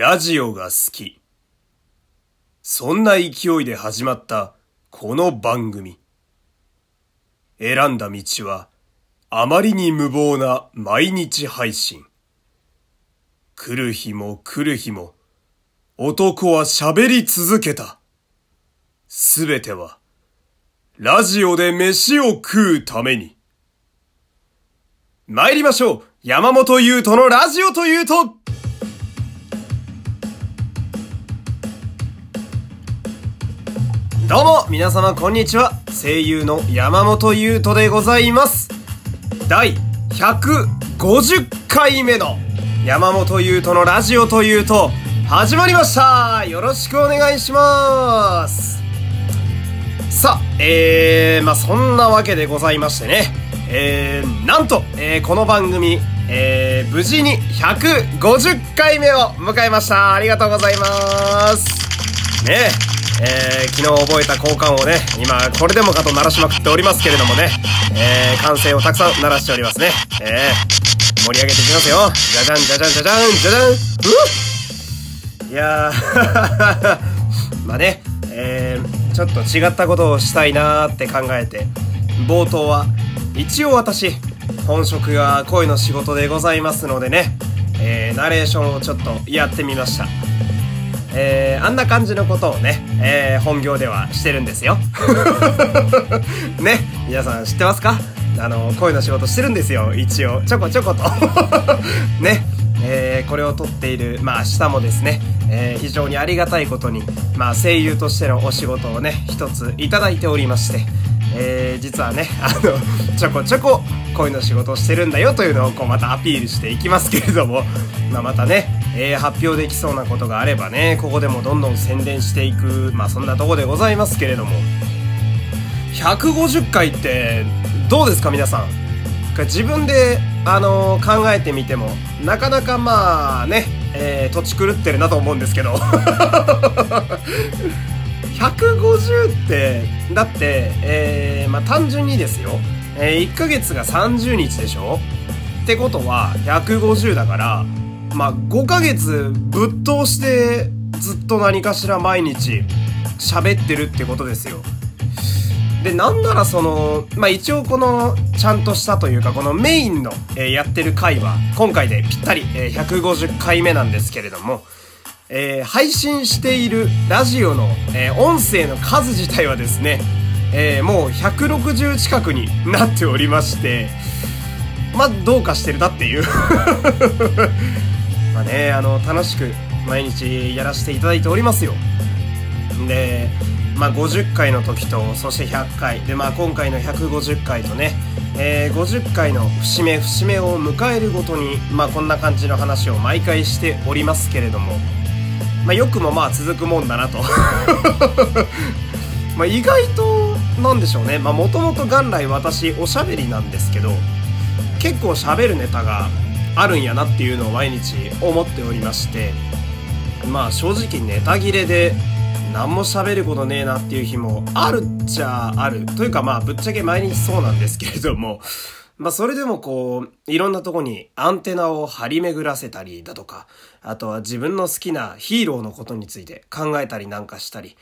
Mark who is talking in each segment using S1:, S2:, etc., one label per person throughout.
S1: ラジオが好き。そんな勢いで始まったこの番組。選んだ道はあまりに無謀な毎日配信。来る日も来る日も男は喋り続けた。すべてはラジオで飯を食うために。参りましょう山本優斗のラジオというとどうも、皆様こんにちは。声優の山本優斗でございます。第150回目の山本優斗のラジオというと、始まりました。よろしくお願いします。さあ、えー、まあそんなわけでございましてね、えー、なんと、えー、この番組、えー、無事に150回目を迎えました。ありがとうございます。ねえ。えー、昨日覚えた交換をね、今、これでもかと鳴らしまくっておりますけれどもね、えー、歓声をたくさん鳴らしておりますね。えー、盛り上げていきますよ。じゃじゃんじゃじゃんじゃじゃんじゃじゃんうっいやー まあね、えー、ちょっと違ったことをしたいなーって考えて、冒頭は、一応私、本職が声の仕事でございますのでね、えー、ナレーションをちょっとやってみました。えー、あんな感じのことをね、えー、本業ではしてるんですよ。ね、皆さん知ってますか？あの、声の仕事してるんですよ、一応。ちょこちょこと。ね、えー、これを撮っている、まあ、明日もですね、えー、非常にありがたいことに、まあ、声優としてのお仕事をね、一ついただいておりまして、えー、実はね、あの、ちょこちょこ声の仕事をしてるんだよというのをこうまたアピールしていきますけれども、まあ、またね、えー、発表できそうなことがあればね、ここでもどんどん宣伝していく、まあそんなとこでございますけれども、150回ってどうですか皆さん？自分で、あのー、考えてみても、なかなかまあね、えー、土地狂ってるなと思うんですけど。150って、だって、えー、まあ単純にですよ、えー、1ヶ月が30日でしょ？ってことは、150だから、まあ、5ヶ月ぶっ通してずっと何かしら毎日喋ってるってことですよ。で、なんならその、まあ、一応この、ちゃんとしたというか、このメインの、やってる回は、今回でぴったり、えー、150回目なんですけれども、えー、配信しているラジオの、え音声の数自体はですね、えもう160近くになっておりまして、まあ、どうかしてるなっていうまあね、あの、楽しく毎日やらせていただいておりますよ。で、まあ、50回の時と、そして100回。で、まあ、今回の150回とね、えー、50回の節目節目を迎えるごとに、まあ、こんな感じの話を毎回しておりますけれども、まあ、よくもまあ続くもんだなと まあ意外と、なんでしょうね。もともと元来私、おしゃべりなんですけど、結構喋るネタがあるんやなっていうのを毎日思っておりましてまあ正直ネタ切れで何も喋ることねえなっていう日もあるっちゃあるというかまあぶっちゃけ毎日そうなんですけれども まあそれでもこういろんなとこにアンテナを張り巡らせたりだとかあとは自分の好きなヒーローのことについて考えたりなんかしたり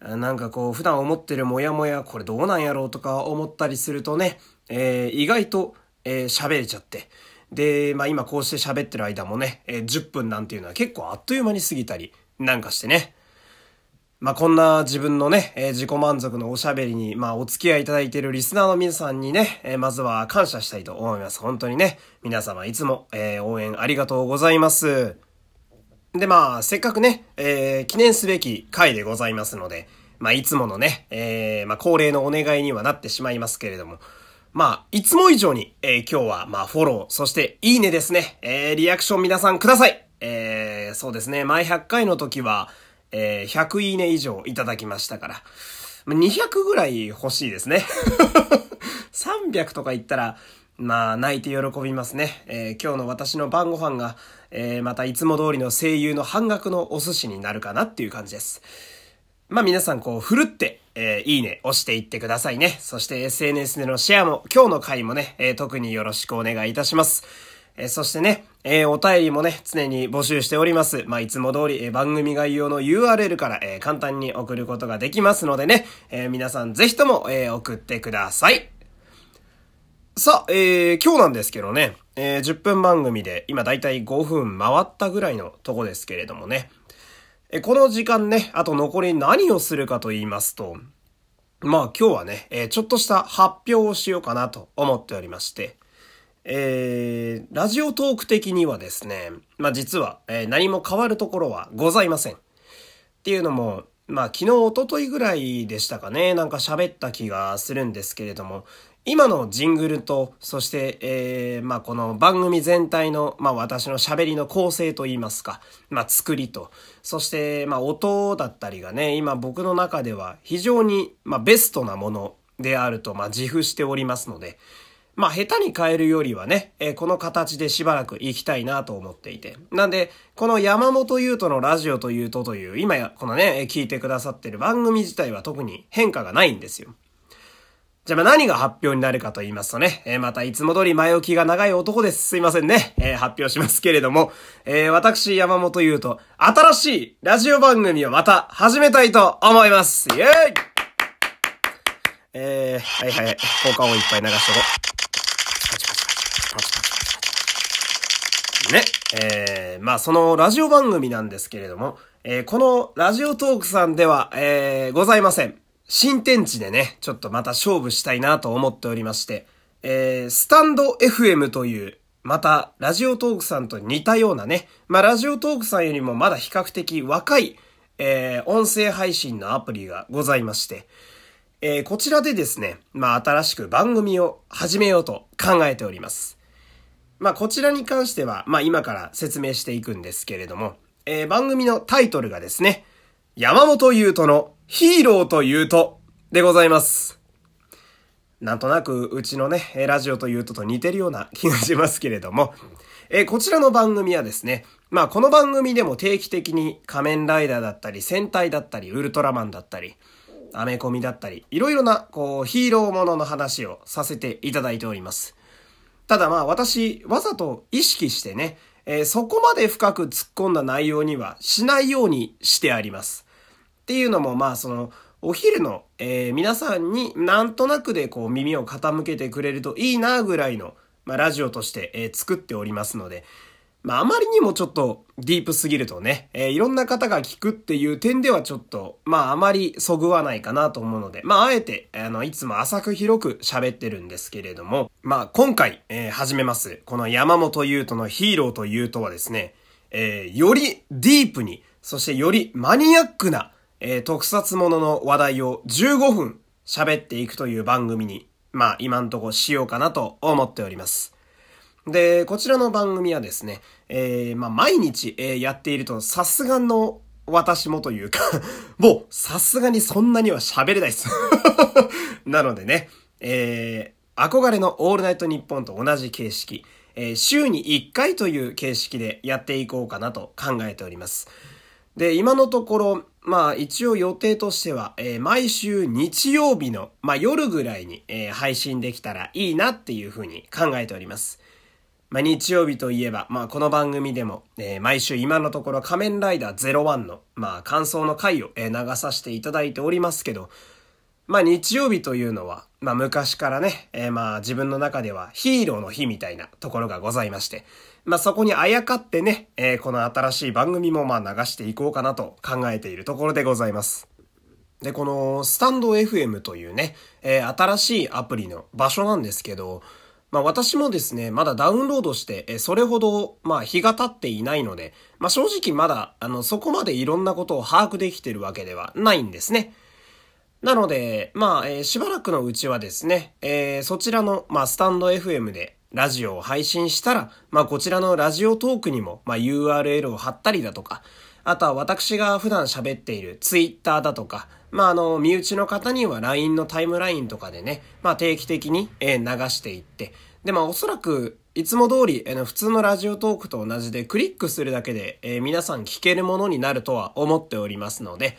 S1: なんかこう普段思ってるモヤモヤこれどうなんやろうとか思ったりするとね、えー、意外とえー、喋れちゃって。で、まあ今こうして喋ってる間もね、えー、10分なんていうのは結構あっという間に過ぎたりなんかしてね。まあこんな自分のね、えー、自己満足のおしゃべりに、まあお付き合いいただいているリスナーの皆さんにね、えー、まずは感謝したいと思います。本当にね、皆様いつも、え、応援ありがとうございます。でまあ、せっかくね、え、記念すべき回でございますので、まあいつものね、え、まあ恒例のお願いにはなってしまいますけれども、まあ、いつも以上に、えー、今日は、まあ、フォロー、そして、いいねですね。えー、リアクション皆さんください。えー、そうですね。前100回の時は、えー、100いいね以上いただきましたから。200ぐらい欲しいですね。300とか言ったら、まあ、泣いて喜びますね。えー、今日の私の晩ご飯が、えー、またいつも通りの声優の半額のお寿司になるかなっていう感じです。まあ皆さんこう、ふるって、えー、いいね、押していってくださいね。そして SNS でのシェアも、今日の回もね、えー、特によろしくお願いいたします。えー、そしてね、えー、お便りもね、常に募集しております。まあ、いつも通り、えー、番組概要の URL から、えー、簡単に送ることができますのでね、えー、皆さんぜひとも、えー、送ってください。さあ、えー、今日なんですけどね、えー、10分番組で、今だいたい5分回ったぐらいのとこですけれどもね、この時間ね、あと残り何をするかと言いますと、まあ今日はね、え、ちょっとした発表をしようかなと思っておりまして、えー、ラジオトーク的にはですね、まあ実は、え、何も変わるところはございません。っていうのも、まあ昨日、おとといぐらいでしたかね、なんか喋った気がするんですけれども、今のジングルと、そして、えー、まあこの番組全体の、まあ私の喋りの構成といいますか、まあ作りと、そして、まあ音だったりがね、今僕の中では非常に、まあベストなものであると、まあ自負しておりますので、まあ、下手に変えるよりはね、えー、この形でしばらく行きたいなと思っていて。なんで、この山本優斗のラジオというとという、今や、このね、聞いてくださってる番組自体は特に変化がないんですよ。じゃあ、何が発表になるかと言いますとね、えー、またいつも通り前置きが長い男です。すいませんね。えー、発表しますけれども、えー、私、山本優斗、新しいラジオ番組をまた始めたいと思います。イェーイえー、はいはい、効果音いっぱい流しとこう。ね。えー、まあそのラジオ番組なんですけれども、えー、このラジオトークさんでは、えー、ございません。新天地でね、ちょっとまた勝負したいなと思っておりまして、えー、スタンド FM という、また、ラジオトークさんと似たようなね、まあ、ラジオトークさんよりもまだ比較的若い、えー、音声配信のアプリがございまして、えー、こちらでですね、まあ、新しく番組を始めようと考えております。まあ、こちらに関しては、まあ、今から説明していくんですけれども、えー、番組のタイトルがですね、山本優斗のヒーローというとでございます。なんとなく、うちのね、ラジオというとと似てるような気がしますけれども、え、こちらの番組はですね、まあこの番組でも定期的に仮面ライダーだったり、戦隊だったり、ウルトラマンだったり、アメコミだったり、いろいろな、こう、ヒーローものの話をさせていただいております。ただまあ私、わざと意識してね、えー、そこまで深く突っ込んだ内容にはしないようにしてあります。っていうのもまあその、お昼の、えー、皆さんになんとなくでこう耳を傾けてくれるといいなぐらいの、まあ、ラジオとして、えー、作っておりますので、まあ、あまりにもちょっとディープすぎるとね、えー、いろんな方が聞くっていう点ではちょっと、まあ、あまりそぐわないかなと思うので、まあ、あえて、あの、いつも浅く広く喋ってるんですけれども、まあ、今回、えー、始めます、この山本優斗のヒーローというとはですね、えー、よりディープに、そしてよりマニアックな、えー、特撮ものの話題を15分喋っていくという番組に、まあ、今んとこしようかなと思っております。で、こちらの番組はですね、えー、まあ、毎日、えー、やっていると、さすがの私もというか もう、さすがにそんなには喋れないです なのでね、えー、憧れのオールナイトニッポンと同じ形式、えー、週に1回という形式でやっていこうかなと考えております。で、今のところ、まあ一応予定としては、えー、毎週日曜日の、まあ夜ぐらいに、えー、配信できたらいいなっていうふうに考えております。まあ、日曜日といえば、まあ、この番組でも、えー、毎週今のところ仮面ライダー01の、まあ、感想の回を、え、流させていただいておりますけど、まあ、日曜日というのは、まあ、昔からね、えー、まあ、自分の中ではヒーローの日みたいなところがございまして、まあ、そこにあやかってね、えー、この新しい番組もまあ、流していこうかなと考えているところでございます。で、この、スタンド FM というね、えー、新しいアプリの場所なんですけど、まあ私もですね、まだダウンロードして、えそれほど、まあ日が経っていないので、まあ正直まだ、あの、そこまでいろんなことを把握できてるわけではないんですね。なので、まあ、えー、しばらくのうちはですね、えー、そちらの、まあ、スタンド FM でラジオを配信したら、まあ、こちらのラジオトークにも、まあ、URL を貼ったりだとか、あとは私が普段喋っている Twitter だとか、まあ、あの、身内の方には LINE のタイムラインとかでね、まあ、定期的に、え流していって、で、まあ、おそらく、いつも通り、えの、普通のラジオトークと同じで、クリックするだけで、えー、皆さん聞けるものになるとは思っておりますので、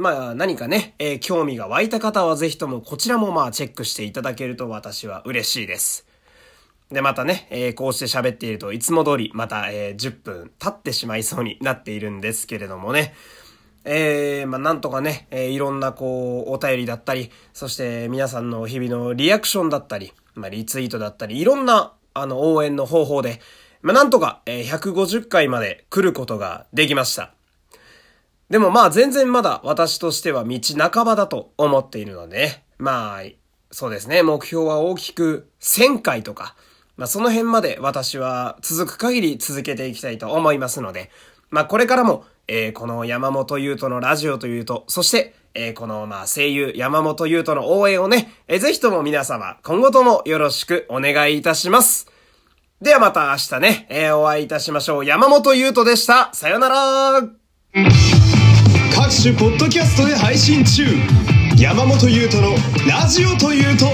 S1: まあ、何かね、えー、興味が湧いた方はぜひともこちらもまあチェックしていただけると私は嬉しいです。で、またね、えー、こうして喋っていると、いつも通り、また、えー、10分経ってしまいそうになっているんですけれどもね。えー、まあ、なんとかね、えー、いろんなこう、お便りだったり、そして皆さんの日々のリアクションだったり、まあ、リツイートだったり、いろんな、あの、応援の方法で、まあ、なんとか、えー、150回まで来ることができました。でもまあ全然まだ私としては道半ばだと思っているので。まあ、そうですね。目標は大きく1000回とか、まあその辺まで私は続く限り続けていきたいと思いますので、まあこれからも、えー、この山本優斗のラジオというと、そして、えー、このまあ声優山本優斗の応援をね、えー、ぜひとも皆様今後ともよろしくお願いいたします。ではまた明日ね、えー、お会いいたしましょう。山本優斗でした。さよなら
S2: 種ポッドキャストで配信中。山本優斗のラジオというと